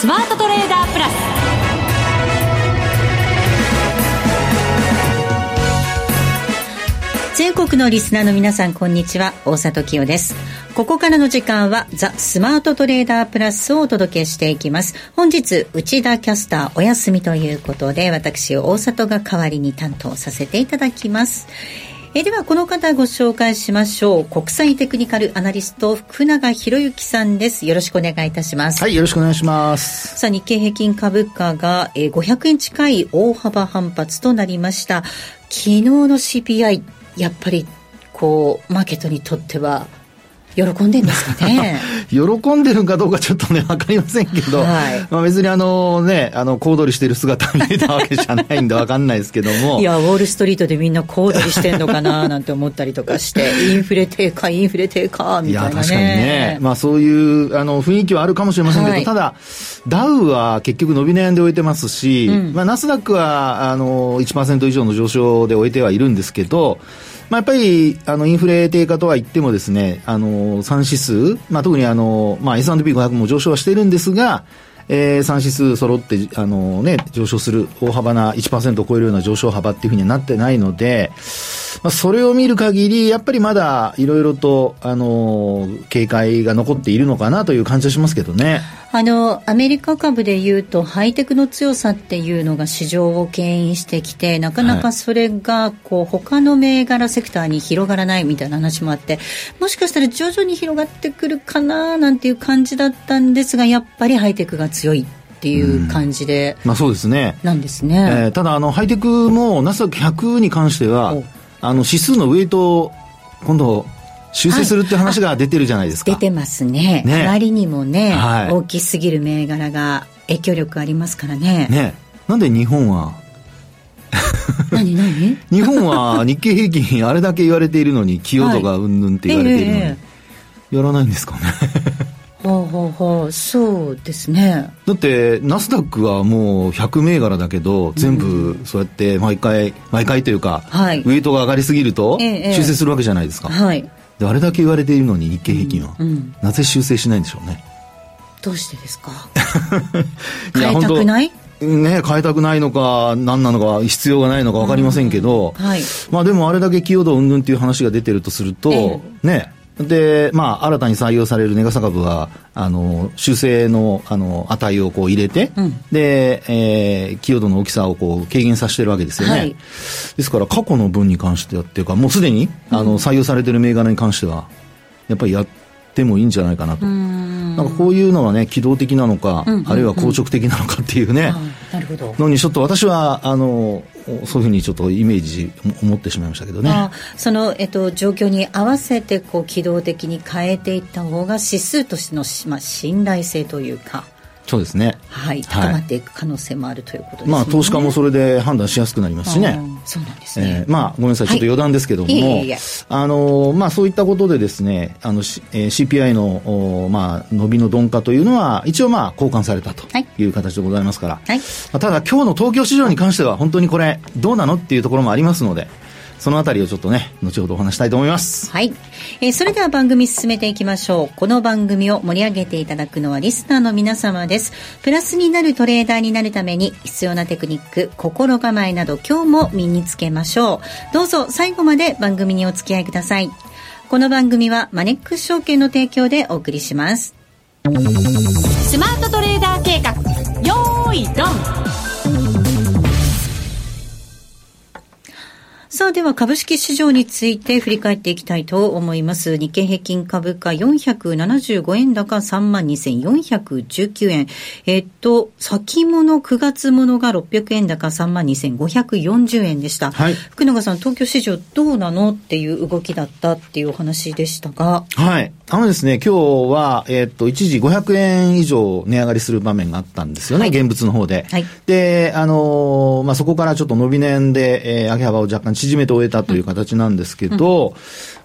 スマートトレーダープラス。全国のリスナーの皆さんこんにちは。大里清です。ここからの時間はザ・スマートトレーダープラスをお届けしていきます。本日内田キャスターお休みということで私大里が代わりに担当させていただきます。えではこの方ご紹介しましょう。国際テクニカルアナリスト福永博之さんです。よろしくお願いいたします。はいよろしくお願いします。さあ日経平均株価がえ500円近い大幅反発となりました。昨日の CPI やっぱりこうマーケットにとっては喜んでんですかね。喜んでるかどうかちょっとね、わかりませんけど、はい、まあ別にあのね、あの、小躍りしてる姿見えたわけじゃないんでわかんないですけども。いや、ウォールストリートでみんな小躍りしてんのかななんて思ったりとかして、インフレ低下、インフレ低下、みたいな、ね、いや、確かにね。まあそういう、あの、雰囲気はあるかもしれませんけど、はい、ただ、ダウは結局伸び悩んで終えてますし、うん、まあナスダックは、あの、1%以上の上昇で終えてはいるんですけど、まあ、やっぱり、あの、インフレ低下とは言ってもですね、あの、3指数、まあ、特にあの、まあ、S&P500 も上昇はしてるんですが、えー、3指数揃って、あのね、上昇する大幅な1%を超えるような上昇幅っていうふうにはなってないので、まあ、それを見る限り、やっぱりまだいろいろと、あの、警戒が残っているのかなという感じはしますけどね。あの、アメリカ株でいうと、ハイテクの強さっていうのが市場を牽引してきて、なかなかそれが、こう、他の銘柄セクターに広がらないみたいな話もあって、もしかしたら徐々に広がってくるかななんていう感じだったんですが、やっぱりハイテクが強い。っていう感じで、まあそうですね。なんですね。えー、ただ、あの、ハイテクもナスダック100に関しては、あの、指数のウェイト今度、修正するって話が出てるじゃないですか。出てますね。ね。あまりにもね、はい、大きすぎる銘柄が影響力ありますからね。ね。なんで日本は？何何？日本は日経平均あれだけ言われているのに、寄与度がうんぬんって言われているのに、はい。えー、やらないんですかね。ほうほうほうそうですね。だってナスダックはもう100銘柄だけど全部そうやって毎回毎回というか、はい、ウエイトが上がりすぎると修正するわけじゃないですか、はい、であれだけ言われているのに日経平均は、うんうん、なぜ修正しないんでしょうね。どうしてですか？変えたくない？ね、変えたくないのか、何なのか、必要がないのか分かりませんけど、うん。はい、まあでもあれだけ寄与度うんぬんっていう話が出てるとすると、えー、ね、で、まあ、新たに採用されるネガサ株は、あの、修正の、あの、値をこう入れて、うん、で、えー、寄与度の大きさをこう軽減させてるわけですよね。はい、ですから、過去の分に関してはっていうか、もうすでに、あの、採用されてる銘柄に関しては、やっぱりやってもいいんじゃないかなと。なんかこういうのはね、機動的なのか、うん。うん。うん、あるいは硬直的なのかっていうね、なるほど。のにちょっと私は、あの、そういうふうにちょっとイメージ思ってしまいましたけどね。その、えっと、状況に合わせてこう機動的に変えていった方が指数としての、まあ、信頼性というか。そうですね。はい、高まっていく可能性もあるということですね。まあ、投資家もそれで判断しやすくなりますしね。そうなんですね。えー、まあ、ごめんなさい、ちょっと余談ですけども、はい、あの、まあ、そういったことでですね、あの、えー、CPI の、おまあ、伸びの鈍化というのは、一応まあ、交換されたという形でございますから、はい、まあ、ただ、今日の東京市場に関しては、本当にこれ、どうなのっていうところもありますので、そのあたりをちょっとね、後ほどお話したいと思います。はい。えー、それでは番組進めていきましょう。この番組を盛り上げていただくのはリスナーの皆様です。プラスになるトレーダーになるために必要なテクニック、心構えなど今日も身につけましょう。どうぞ最後まで番組にお付き合いください。この番組はマネックス証券の提供でお送りします。スマートトレーダー計画、よーいドンさあ、では株式市場について振り返っていきたいと思います。日経平均株価475円高32,419円。えっと、先物9月物が600円高32,540円でした。はい。福永さん、東京市場どうなのっていう動きだったっていうお話でしたが。はい。あのですね、今日は、えっと、一時500円以上値上がりする場面があったんですよね、はい、現物の方で。はい。で、あのまあ、そこからちょっと伸び年で、えー、上げ幅を若干縮めて終えたという形なんですけど、うん、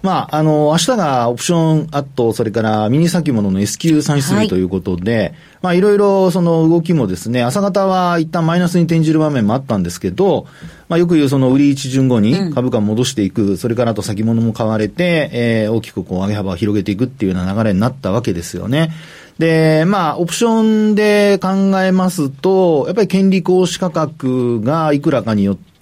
まあ、あの、明日がオプションアット、それからミニ先物の S q 算出ということで、はい、まあ、いろいろその動きもですね、朝方は一旦マイナスに転じる場面もあったんですけど、まあ、よく言うその売り一巡後に株価戻していく、うん、それからあと先物も買われて、えー、大きくこう上げ幅を広げていくっていうような流れになったわけですよね。で、まあ、オプションで考えますと、やっぱり権利行使価格がいくらかによって、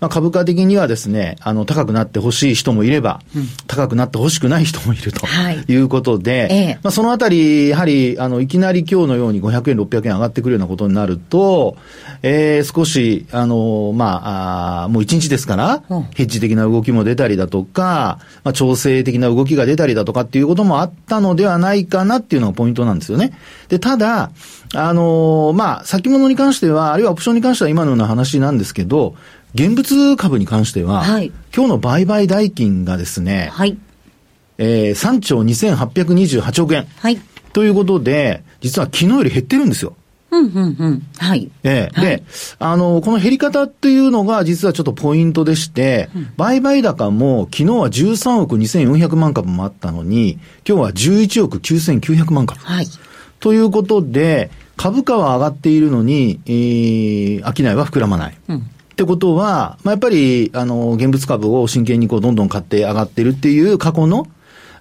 まあ、株価的にはですね、あの、高くなってほしい人もいれば、うん、高くなってほしくない人もいるとい。うことで、はい、まあ、そのあたり、やはり、あの、いきなり今日のように500円、600円上がってくるようなことになると、えー、少し、あの、まあ、あもう1日ですから、うん、ヘッジ的な動きも出たりだとか、まあ、調整的な動きが出たりだとかっていうこともあったのではないかなっていうのがポイントなんですよね。で、ただ、あのまあ、先物に関しては、あるいはオプションに関しては今のような話なんですけど、現物株に関しては、はい、今日の売買代金がですね、はい、えー、3兆2828億円。はい。ということで、実は昨日より減ってるんですよ。うんうんうん。はい。ええ、で、あの、この減り方っていうのが実はちょっとポイントでして、うん、売買高も昨日は13億2400万株もあったのに、今日は11億9900万株。はい。ということで、株価は上がっているのに、えー、商いは膨らまない。うん。ってことは、まあ、やっぱり、あの、現物株を真剣にこう、どんどん買って上がってるっていう過去の、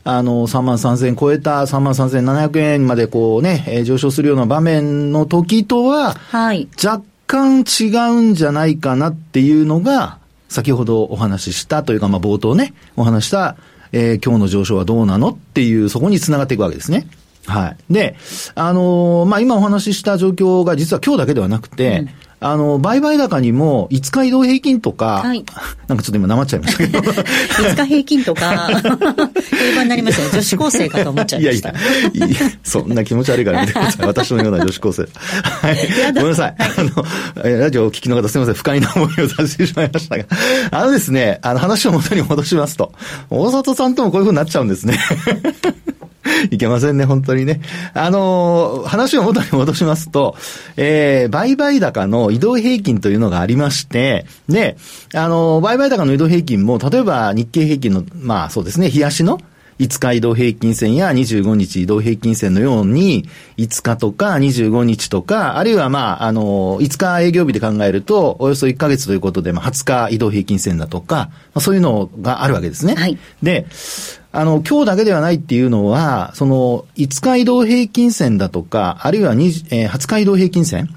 あの、3万3000円超えた3万3700円までこうね、えー、上昇するような場面の時とは、はい。若干違うんじゃないかなっていうのが、先ほどお話ししたというか、まあ、冒頭ね、お話した、えー、今日の上昇はどうなのっていう、そこにつながっていくわけですね。はい。で、あのー、まあ、今お話しした状況が実は今日だけではなくて、うんあの、売買高にも、5日移動平均とか、はい、なんかちょっと今、なまっちゃいましたけど。5日平均とか、定番になりましたね。女子高生かと思っちゃいました。いやいや、そんな気持ち悪いから見てください。私のような女子高生。はい。ごめんなさい。あの、ラジオをお聞きの方すみません。不快な思いをさせてしまいましたが。あのですね、あの話を元に戻しますと、大里さんともこういうふうになっちゃうんですね。いけませんね、本当にね。あのー、話を元に戻しますと、えー、売買高の移動平均というのがありまして、で、あのー、売買高の移動平均も、例えば日経平均の、まあそうですね、冷やしの、5日移動平均線や25日移動平均線のように、5日とか25日とか、あるいはまあ、あの、5日営業日で考えると、およそ1ヶ月ということで、まあ、20日移動平均線だとか、まあ、そういうのがあるわけですね。はい。で、あの、今日だけではないっていうのは、その、5日移動平均線だとか、あるいは20、えー、20日移動平均線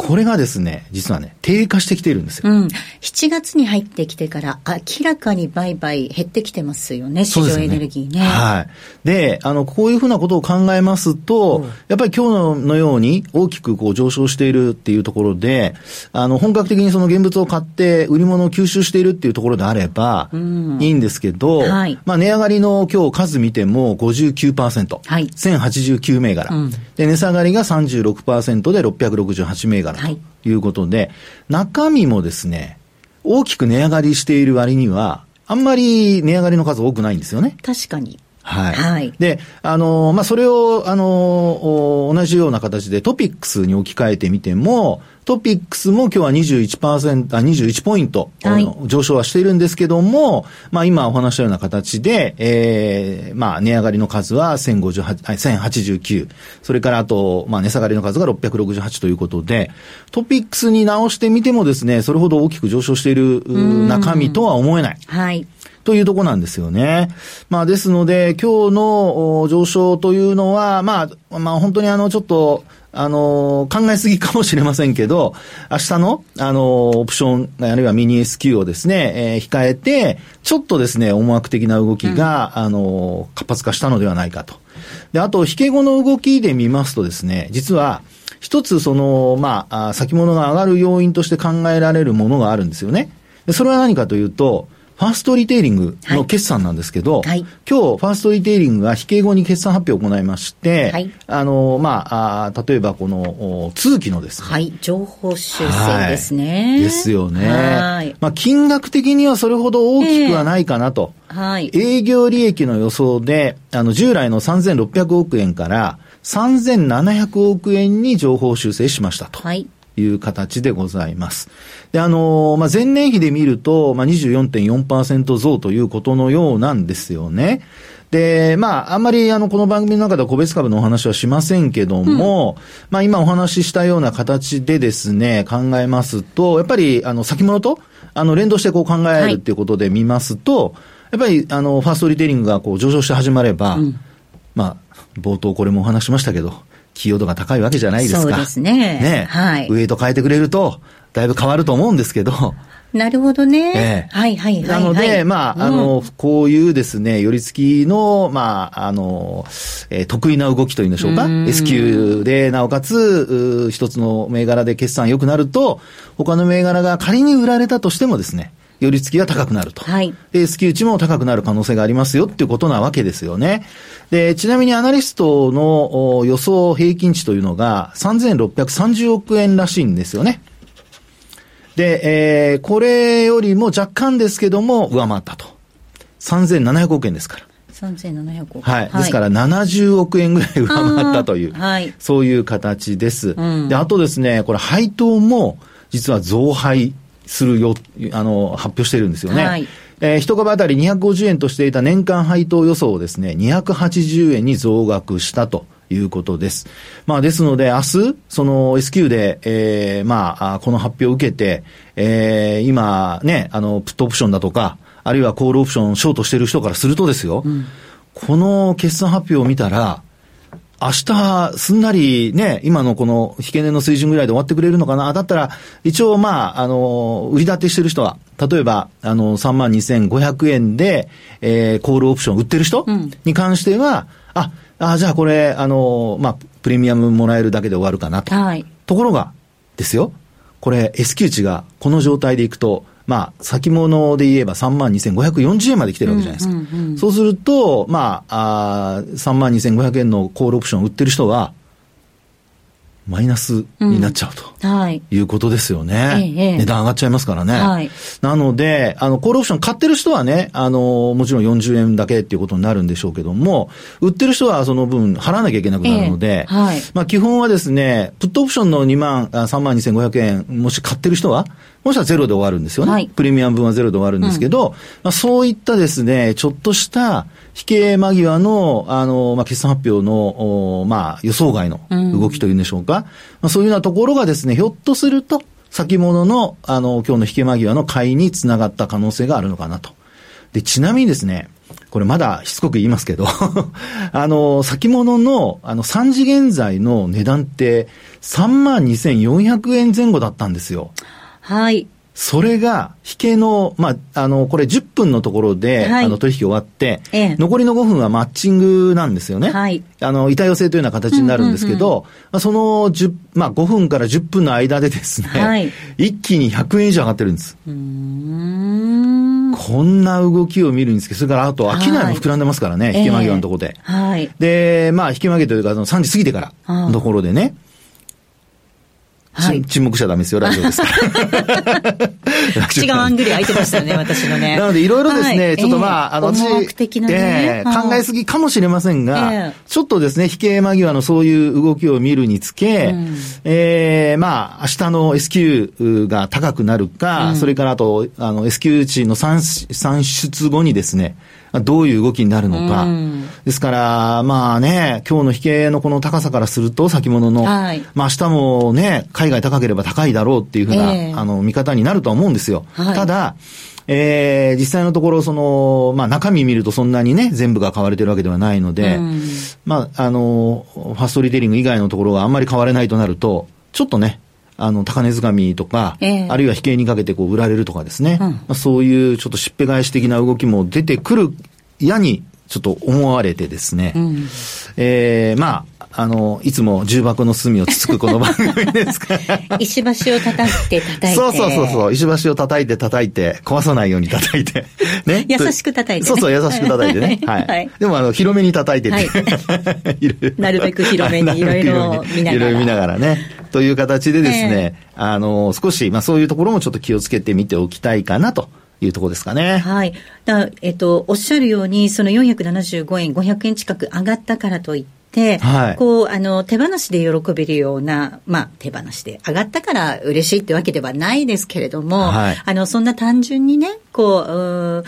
これがですね、実はね、低下してきているんですよ。うん。7月に入ってきてから明らかに売買減ってきてますよね、市場エネルギーね。ねはい。で、あの、こういうふうなことを考えますと、うん、やっぱり今日のように大きくこう上昇しているっていうところで、あの、本格的にその現物を買って売り物を吸収しているっていうところであれば、いいんですけど、うんはい、まあ値上がりの今日数見ても59%。はい。1089銘柄。うん、で、値下がりが36%で668銘柄。からということで、はい、中身もですね、大きく値上がりしている割には、あんまり値上がりの数多くないんですよね。確かに。はい。はい。で、あの、まあ、それを、あの、同じような形でトピックスに置き換えてみても、トピックスも今日は21%、あ、21ポイント、はい、上昇はしているんですけども、まあ今お話したような形で、えー、まあ値上がりの数は1058、1089、それからあと、まあ値下がりの数が668ということで、トピックスに直してみてもですね、それほど大きく上昇している中身とは思えない。はい。というとこなんですよね。まあですので、今日の上昇というのは、まあ、まあ本当にあのちょっと、あの考えすぎかもしれませんけど、明日の、あのオプション、あるいはミニ S q をですね、えー、控えて、ちょっとですね、思惑的な動きが、うん、あの活発化したのではないかと。で、あと、引け後の動きで見ますとですね、実は、一つ、その、まあ、先物が上がる要因として考えられるものがあるんですよね。それは何かというと、ファーストリテイリングの決算なんですけど、はい、今日、ファーストリテイリングが引け後に決算発表を行いまして、はい、あの、まあ、あ例えばこの、通期のですね。はい、情報修正ですね。はい、ですよね。はい。まあ、金額的にはそれほど大きくはないかなと。えー、はい。営業利益の予想で、あの、従来の3600億円から3700億円に情報修正しましたと。はい。いう形でございます。で、あの、まあ、前年比で見ると、まあ、24.4%増ということのようなんですよね。で、まあ、あんまりあの、この番組の中では個別株のお話はしませんけども、うん、まあ、今お話ししたような形でですね、考えますと、やっぱり、あの、先物と、あの、連動してこう考えるっていうことで見ますと、はい、やっぱり、あの、ファーストリテイリングがこう上昇して始まれば、うん、まあ、冒頭これもお話しましたけど、寄与度が高いわけじゃないですか。そうですね。ね。はい。ウエイト変えてくれると、だいぶ変わると思うんですけど、なるほどね。ええはいはいはい、はい。なので、まあ、あの、こういうですね、寄り付きの、まあ、あの、えー得意な動きというんでしょうか。S q で、なおかつ、うー一つの銘柄で決算良くなると、他の銘柄が仮に売られたとしてもですね、寄り付きが高くなると。はいで、S q 値も高くなる可能性がありますよっていうことなわけですよね。で、ちなみにアナリストのお予想平均値というのが3630億円らしいんですよね。で、えー、これよりも若干ですけども、上回ったと。3700億円ですから。3700億。はい。ですから、70億円ぐらい上回ったという、はいそういう形です。うんで、あとですね、これ配当も、実は増配するよ、あの、発表してるんですよね。はいえー一株当たり250円としていた年間配当予想をですね、280円に増額したということです。まあ、ですので、明日、その S q で、えーまあ、あこの発表を受けて、えー今、ね、あの、プットオプションだとか、あるいはコールオプションショートしてる人からするとですよ、この決算発表を見たら、明日、すんなりね、今のこの引け値の水準ぐらいで終わってくれるのかなだったら、一応まあ、あの、売り立てしてる人は、例えば、あの、32,500円で、えー、コールオプション売ってる人んに関しては、あ、あ、じゃあこれ、あの、まあ、プレミアムもらえるだけで終わるかなと。はい。ところが、ですよ、これ S q 値がこの状態でいくと、まあ、先物で言えば32,540円まで来てるわけじゃないですか。うんうんうんそうすると、まあ、あー32,500円のコールオプションを売ってる人は、マイナスになっちゃうと。はい。いうことですよね。ええ値段上がっちゃいますからね。はいなので、あの、コールオプション買ってる人はね、あの、もちろん40円だけっていうことになるんでしょうけども、売ってる人はその分払わなきゃいけなくなるので、ええはいまあ基本はですね、プットオプションの2万、あ3万2500円、もし買ってる人は、もしくはゼロで終わるんですよね。はいプレミアム分はゼロで終わるんですけど、まあそういったですね、ちょっとした引け間際の、あの、まあ決算発表の、おまあ予想外の動きというんでしょうか。まあそういうようなところがですね、ひょっとすると、先物の、あの、今日の引け間際の買いにつながった可能性があるのかなと。で、ちなみにですね、これまだしつこく言いますけど、あの、先物の、あの、3時現在の値段って、32,400円前後だったんですよ。はい。それが、引けの、まあ、あの、これ10分のところで、はいあの、取引終わって、ええ残りの5分はマッチングなんですよね。はいあの、板寄せというような形になるんですけど、まあ、その10、まあ、5分から10分の間でですね、はい一気に100円以上上がってるんです。うーん。こんな動きを見るんですけど、それからあと、商いも膨らんでますからね、はい引け間際のところで。はい。で、まあ、引き間際というか、その3時過ぎてからのところでね、はい。ち沈黙しちゃダメですよ、ラジオですから。口があんぐり開いてましたね、私のね。なので、いろいろですね、はい。ちょっとまあ、ええ。あの、私、ね。ええはい。考えすぎかもしれませんが、ええ。ちょっとですね、引け間際のそういう動きを見るにつけ、うん。ええまあ、明日の S q が高くなるか、それからあと、あの、S q 値の算算出後にですね、どういう動きになるのか。うん。ですから、まあね、今日の引けのこの高さからすると、先物の、はい。まあ明日もね、海外高ければ高いだろうっていうふうな、ええ。あの、見方になるとは思うんですよ。はい。ただ、えー実際のところ、その、まあ中身見るとそんなにね、全部が買われてるわけではないので、うん。まあ、あの、ファーストリテイリング以外のところがあんまり買われないとなると、ちょっとね、あの、高値掴みとか、ええあるいは引けにかけてこう売られるとかですね、うんまあ、そういうちょっとしっぺ返し的な動きも出てくるやに、ちょっと思われてですね、うんえーまあ、あの、いつも重箱の隅をつつくこの番組ですから。石橋を叩いて叩いて。そうそうそうそう。石橋を叩いて叩いて、壊さないように叩いて。ね。優しく叩いてねそうそう、優しく叩いてね。はい。はいでも、あの、広めに叩いてて。はいなるべく広めにいろいろ見ながらいろいろ見ながらね。という形でですね、あの、少し、まあそういうところもちょっと気をつけてみておきたいかなというところですかね。はい。だえっと、おっしゃるように、その475円、500円近く上がったからといって、はい。こう、あの、手放しで喜べるような、まあ、手放しで上がったから嬉しいってわけではないですけれども、はい。あの、そんな単純にね、構、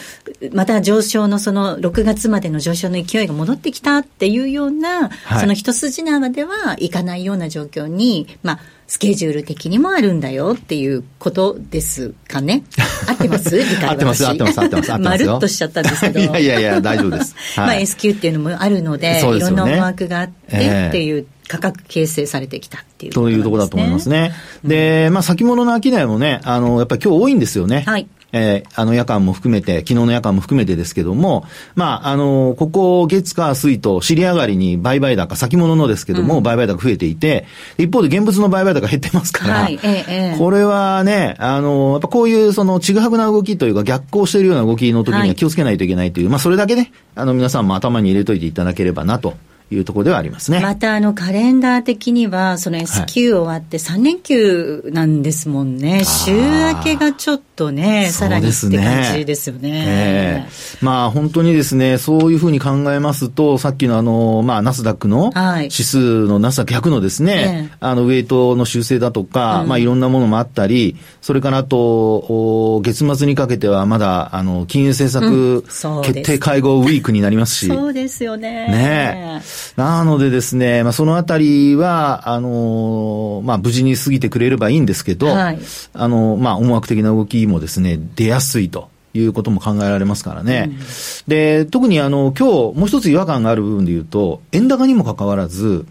また上昇のその6月までの上昇の勢いが戻ってきたっていうような、はい、その一筋縄ではいかないような状況に、まあ、スケジュール的にもあるんだよっていうことですかね。合ってます？理解合ってます、合ってます、合ってます。まるっとしちゃったんですけど。いやいやいや、大丈夫です。はい、まあ S q っていうのもあるので、でね、いろんな思惑があってっていう、価格形成されてきたっていう、ね、というところだと思いますね。で、まあ先物の商いもね、あの、やっぱり今日多いんですよね。はい。えー、あの夜間も含めて、昨日の夜間も含めてですけども、まあ、あの、ここ月火水と尻上がりに売買高、先物のですけども、うん、売買高増えていて、一方で現物の売買高減ってますから、はいええ、これはね、あの、やっぱこういうそのちぐはぐな動きというか逆行しているような動きの時には気をつけないといけないという、はい、まあそれだけね、あの皆さんも頭に入れといていただければなと。いうところではありますね。また、あの、カレンダー的には、その S q 終わって3連休なんですもんね。はい、週明けがちょっとね、さらにって感じですよね。えー、まあ、本当にですね、そういうふうに考えますと、さっきのあの、まあ、ナスダックの指数のナスダック100のですね、えー、あの、ウェイトの修正だとか、うん、まあ、いろんなものもあったり、それからあと、月末にかけてはまだ、あの、金融政策決定会合ウィークになりますし。そうですよね。ねなのでですね、まあ、そのあたりは、あの、まあ、無事に過ぎてくれればいいんですけど、はい、あの、まあ、思惑的な動きもですね、出やすいと。いうことも考えられますからね。うん、で、特にあの、今日、もう一つ違和感がある部分で言うと、円高にもかかわらず、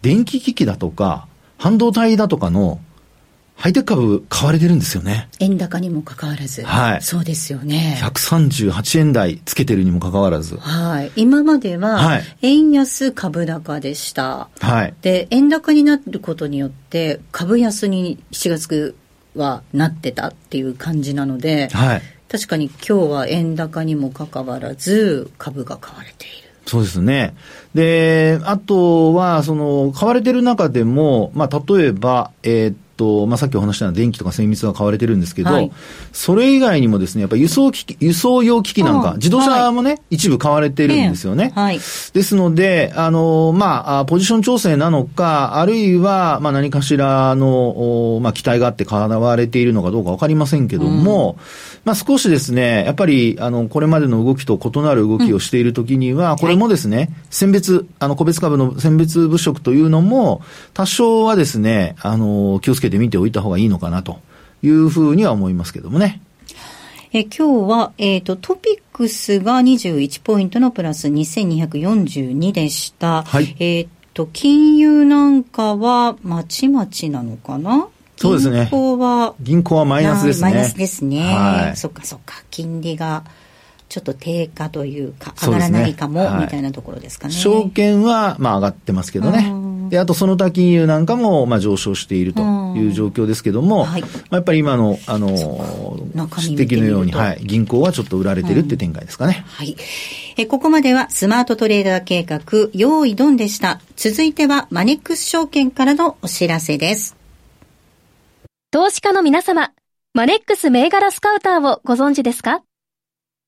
電気機器だとか、半導体だとかのハイテク株買われてるんですよね。円高にもかかわらず。はい。そうですよね。138円台つけてるにもかかわらず。はい。今までは、円安株高でした。はい。で、円高になることによって、株安に7月はなってたっていう感じなので、はい。確かに今日は円高にもかかわらず、株が買われている。そうですね。で、あとは、その、買われてる中でも、まあ、例えば、えー、と、まあ、さっきお話したような電気とか精密が買われてるんですけど、はい、それ以外にもですね、やっぱり輸送機器、輸送用機器なんか、自動車もね、はい、一部買われてるんですよね。はい、ですので、あの、まあ、ポジション調整なのか、あるいは、まあ、何かしらの、まあ、期待があって買われているのかどうかわかりませんけども、うん、まあ、少しですね、やっぱり、あの、これまでの動きと異なる動きをしているときには、うん、これもですね、選別、あの、個別株の選別物色というのも、多少はですね、あの、気をつけけて見ておいた方がいいのかなというふうには思いますけどもね。え今日は、えっ、ー、と、トピックスが21ポイントのプラス2242でした。はい。えっ、と、金融なんかは、まちまちなのかな？そうですね。銀行は、銀行はマイナスですね。マイナスですね。はい。そっかそっか。金利が、ちょっと低下というか、上がらないかも、ねはい、みたいなところですかね。証券は、まあ上がってますけどね。で、あとその他金融なんかも、まあ上昇しているという状況ですけども、はい、まあ、やっぱり今の、あの、指摘のように、はい、銀行はちょっと売られてるって展開ですかね。はい。え、ここまではスマートトレーダー計画、用意ドンでした。続いてはマネックス証券からのお知らせです。投資家の皆様、マネックス銘柄スカウターをご存知ですか？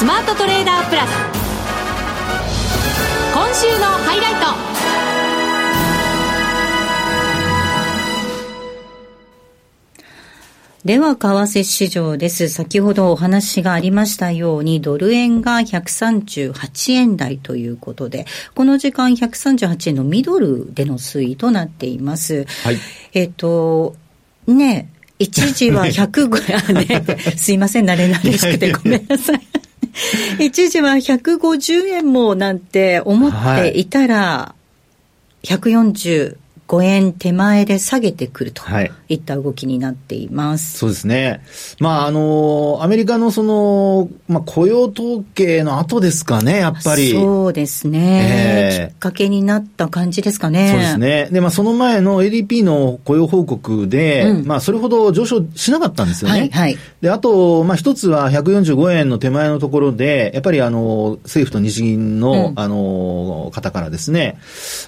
ザ・スマートトレーダープラス。今週のハイライト。では、為替市場です。先ほどお話がありましたように、ドル円が138円台ということで、この時間138円のミドルでの推移となっています。はい。えっ、と、ね、一時は105、ね、すいません、慣れ慣れしくてごめんなさい。一時は150円もなんて思っていたら、はい、140 5円手前で下げてくるといった動きになっています。そうですね。まあ、あの、アメリカのその、まあ、雇用統計の後ですかね、やっぱり。そうですね。えー、きっかけになった感じですかね。そうですね。で、まあ、その前の ADP の雇用報告で、うん、まあ、それほど上昇しなかったんですよね。はい、はい。で、あと、まあ、一つは145円の手前のところで、やっぱりあの、政府と日銀の、うん、あの、方からですね、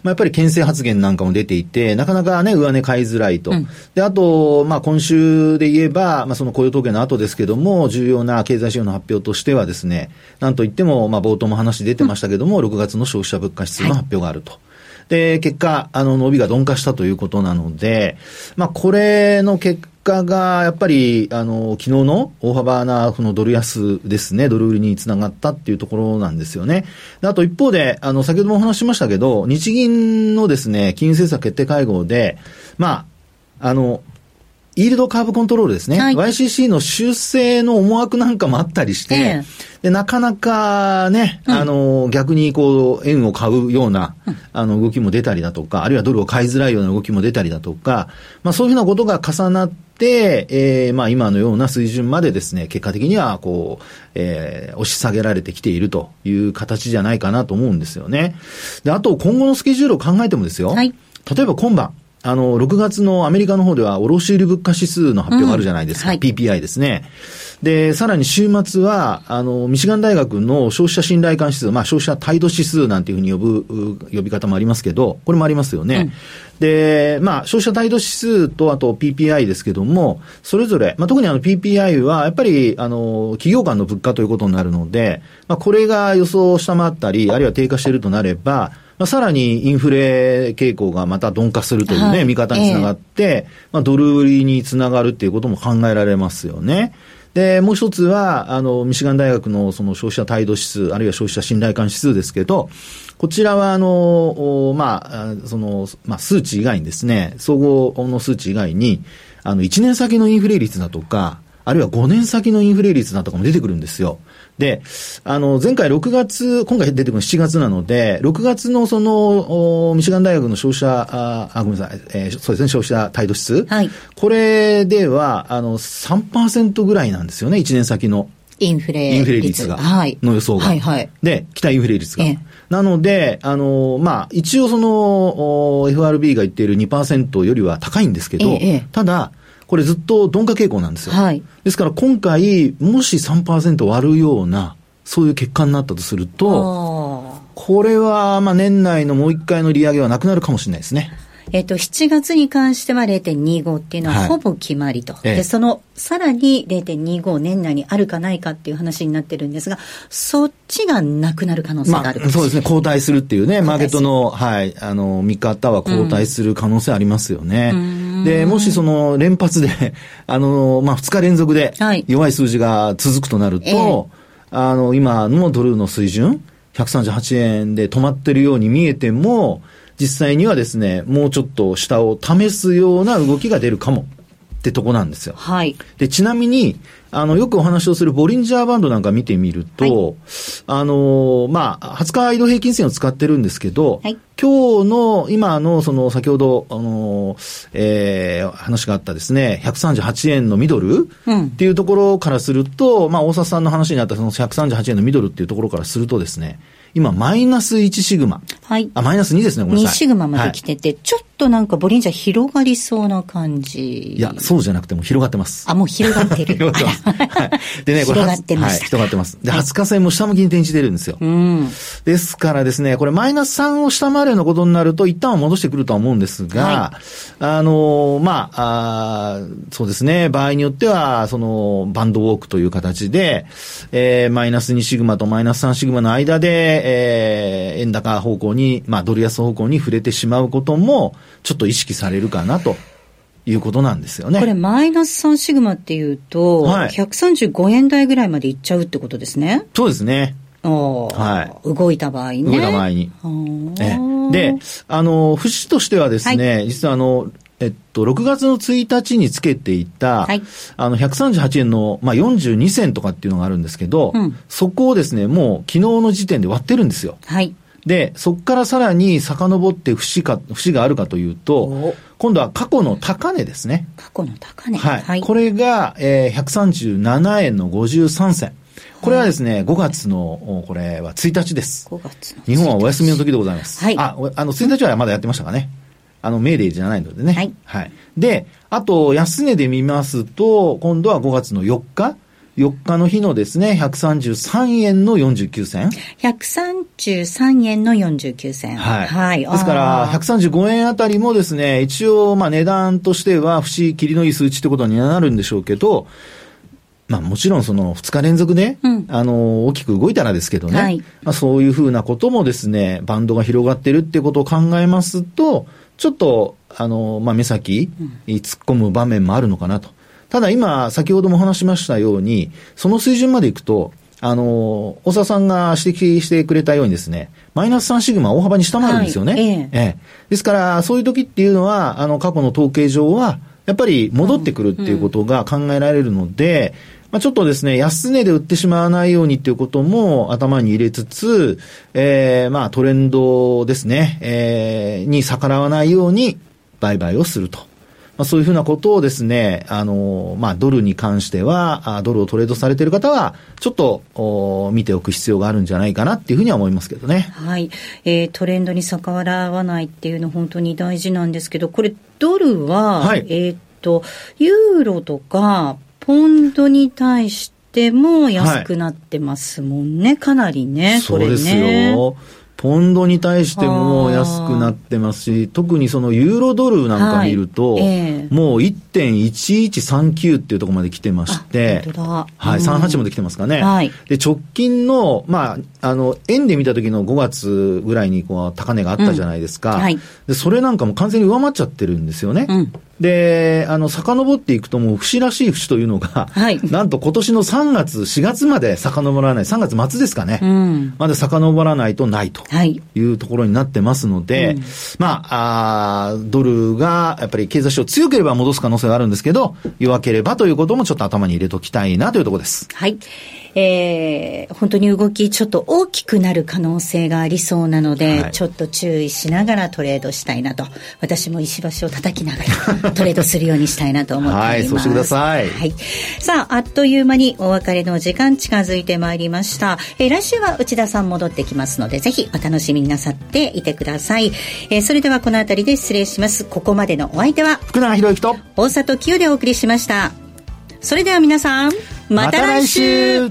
まあ、やっぱり牽制発言なんかも出ていて、て、なかなかね、上値買いづらいと。うん、で、あと、まあ、今週で言えば、まあ、その雇用統計の後ですけども、重要な経済指標の発表としてはですね、なんといっても、まあ、冒頭も話出てましたけども、うん、6月の消費者物価指数の発表があると。はいで、結果、あの、伸びが鈍化したということなので、まあ、これの結果が、やっぱり、あの、昨日の大幅な、このドル安ですね、ドル売りにつながったっていうところなんですよね。あと一方で、あの、先ほどもお話ししましたけど、日銀のですね、金融政策決定会合で、まあ、あの、イールドカーブコントロールですね。はい、YCC の修正の思惑なんかもあったりして、えー、でなかなかね、うん、あの、逆にこう、円を買うような、あの、動きも出たりだとか、あるいはドルを買いづらいような動きも出たりだとか、まあそういうふうなことが重なって、えー、まあ今のような水準までですね、結果的にはこう、えー、押し下げられてきているという形じゃないかなと思うんですよね。で、あと今後のスケジュールを考えてもですよ、はい、例えば今晩、あの、6月のアメリカの方では、卸売物価指数の発表があるじゃないですか。うんはい、PPI ですね。で、さらに週末は、あの、ミシガン大学の消費者信頼感指数、まあ、消費者態度指数なんていうふうに呼ぶ、呼び方もありますけど、これもありますよね。うん、で、まあ、消費者態度指数と、あと PPI ですけども、それぞれ、まあ、特にあの PPI は、やっぱり、あの、企業間の物価ということになるので、まあ、これが予想を下回ったり、あるいは低下しているとなれば、まあ、さらにインフレ傾向がまた鈍化するというね、はい、見方につながって、えー、まあ、ドル売りにつながるっていうことも考えられますよね。で、もう一つは、あの、ミシガン大学のその消費者態度指数、あるいは消費者信頼感指数ですけど、こちらは、あの、まあ、その、まあ、数値以外にですね、総合の数値以外に、あの、1年先のインフレ率だとか、あるいは5年先のインフレ率だとかも出てくるんですよ。で、あの、前回6月、今回出てくるの7月なので、6月のその、ミシガン大学の消費者、あ、あごめんなさい、えー、そうですね、消費者態度指数。はい。これでは、あの、3%ぐらいなんですよね、1年先の。インフレインフレ率が。はい。の予想が。はいはい。で、期待インフレ率が。えなので、あの、まあ、一応その、FRB が言っている2%よりは高いんですけど、えただ、これずっと鈍化傾向なんですよ。はい。ですから今回、もし3%割るような、そういう結果になったとすると、これは、まあ年内のもう一回の利上げはなくなるかもしれないですね。えっ、と、7月に関しては0.25っていうのはほぼ決まりと。はい、で、その、さらに0.25年内にあるかないかっていう話になってるんですが、そっちがなくなる可能性がある、まあ、そうですね。後退するっていうね、マーケットの、はい、あの、見方は後退する可能性ありますよね。うん、で、もしその、連発で、あの、まあ、2日連続で、弱い数字が続くとなると、はいあの、今のドルの水準、138円で止まってるように見えても、実際にはですね、もうちょっと下を試すような動きが出るかもってとこなんですよ。はい。で、ちなみに、あの、よくお話をするボリンジャーバンドなんか見てみると、はい、あの、まあ、20日移動平均線を使ってるんですけど、はい、今日の、今の、その、先ほど、あの、えー、話があったですね、138円のミドル、うん、っていうところからすると、まあ、大沢さんの話にあったその138円のミドルっていうところからするとですね、今、マイナス1シグマ。はい。あ、マイナス2ですね、ごめんなさい。2シグマまで来てて、はい、ちょっとなんかボリンジャー広がりそうな感じ。いや、そうじゃなくても広がってます。あ、もう広がってる。広がってます。はい。でね、これ、広がってました。はい、広がってます。で、20日線も下向きに転じてるんですよ。うん。ですからですね、これマイナス3を下回るようなことになると、一旦は戻してくるとは思うんですが、はい、あのまあ、あそうですね、場合によっては、その、バンドウォークという形で、えー、マイナス2シグマとマイナス3シグマの間で、えー、円高方向に、まあ、ドル安方向に触れてしまうことも、ちょっと意識されるかなと。いうことなんですよね。これマイナス3シグマっていうと、はい、135円台ぐらいまでいっちゃうってことですね。そうですね。はい、動いた場合ね。動いた場合に。で、あの、節としてはですね、はい、実はあの、えっと、6月の1日につけていた、はい、あの、138円の、まあ、42銭とかっていうのがあるんですけど、うん、そこをですね、もう昨日の時点で割ってるんですよ。はい。で、そこからさらに遡って節か、節があるかというと、今度は過去の高値ですね。過去の高値。はい。はい、これが、えー、137円の53銭。これはですね、5月の、これは1日です。5月の日本はお休みの時でございます。はい。あ、あの、1日はまだやってましたかね。あの、命令じゃないのでね。はい。はい。で、あと、安値で見ますと、今度は5月の4日。4日の日のですね、133円の49銭。133円の49銭。はい。はい。ですから、135円あたりもですね、一応、まあ値段としては、節切りのいい数値ってことになるんでしょうけど、まあもちろんその2日連続で、うん、あの、大きく動いたらですけどね、はい、まあそういうふうなこともですね、バンドが広がってるってことを考えますと、ちょっと、あの、まあ目先、突っ込む場面もあるのかなと。ただ今、先ほども話しましたように、その水準までいくと、あの、大沢さんが指摘してくれたようにですね、マイナス3シグマ大幅に下回るんですよね。はい、ええええ、ですから、そういう時っていうのは、あの、過去の統計上は、やっぱり戻ってくるっていうことが考えられるので、まあ、ちょっとですね、安値で売ってしまわないようにっていうことも頭に入れつつ、えー、まあトレンドですね、えー、に逆らわないように売買をすると。まあ、そういうふうなことをですね、あの、まあ、ドルに関しては、ドルをトレードされている方は、ちょっとお見ておく必要があるんじゃないかなっていうふうには思いますけどね。はい。えー、トレンドに逆らわないっていうの本当に大事なんですけど、これ、ドルは、はい、えっと、ユーロとか、ポンドに対しても安くなってますもんね、はい、かなりね、これね。そうですよ。ポンドに対しても安くなってますし、特にそのユーロドルなんか見ると、はい。えー、もう1.1139っていうところまで来てまして、はい、38まで来てますかね。はい、で、直近の、まあ、あの、円で見た時の5月ぐらいにこう高値があったじゃないですか。うん。はい、で、それなんかも完全に上回っちゃってるんですよね。うんで、あの、遡っていくともう節らしい節というのが、はい、なんと今年の3月、4月まで遡らない、3月末ですかね。うん、まで遡らないとないというところになってますので、うん、まああ、ドルがやっぱり経済指標強ければ戻す可能性があるんですけど、弱ければということもちょっと頭に入れときたいなというところです。はい。えー、本当に動きちょっと大きくなる可能性がありそうなので、はい、ちょっと注意しながらトレードしたいなと。私も石橋を叩きながらトレードするようにしたいなと思っております。はい、そうしてください。はい。さあ、あっという間にお別れの時間近づいてまいりました。えー、来週は内田さん戻ってきますので、ぜひお楽しみになさっていてください。えー、それではこの辺りで失礼します。ここまでのお相手は、福永博之と、大里清でお送りしました。それでは皆さん、また来週,、